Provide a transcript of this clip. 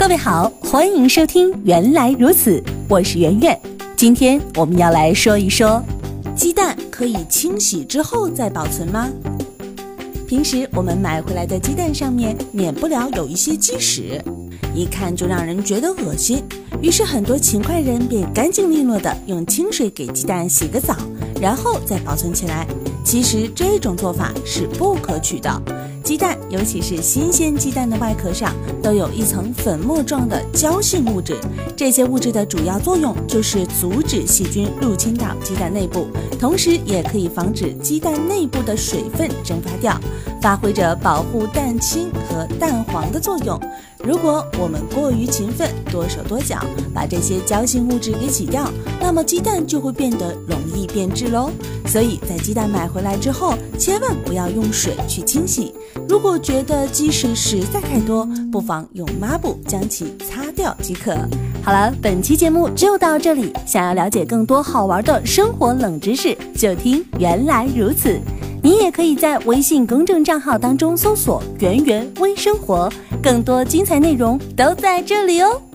各位好，欢迎收听《原来如此》，我是圆圆。今天我们要来说一说，鸡蛋可以清洗之后再保存吗？平时我们买回来的鸡蛋上面免不了有一些鸡屎，一看就让人觉得恶心。于是很多勤快人便干净利落的用清水给鸡蛋洗个澡，然后再保存起来。其实这种做法是不可取的。鸡蛋，尤其是新鲜鸡蛋的外壳上，都有一层粉末状的胶性物质。这些物质的主要作用就是阻止细菌入侵到鸡蛋内部，同时也可以防止鸡蛋内部的水分蒸发掉，发挥着保护蛋清和蛋黄的作用。如果我们过于勤奋，多手多脚，把这些胶性物质给洗掉，那么鸡蛋就会变得容易变质喽。所以在鸡蛋买回来之后，千万不要用水去清洗。如果觉得鸡屎实在太多，不妨用抹布将其擦掉即可。好了，本期节目就到这里。想要了解更多好玩的生活冷知识，就听原来如此。你也可以在微信公众账号当中搜索“圆圆微生活”，更多精彩内容都在这里哦。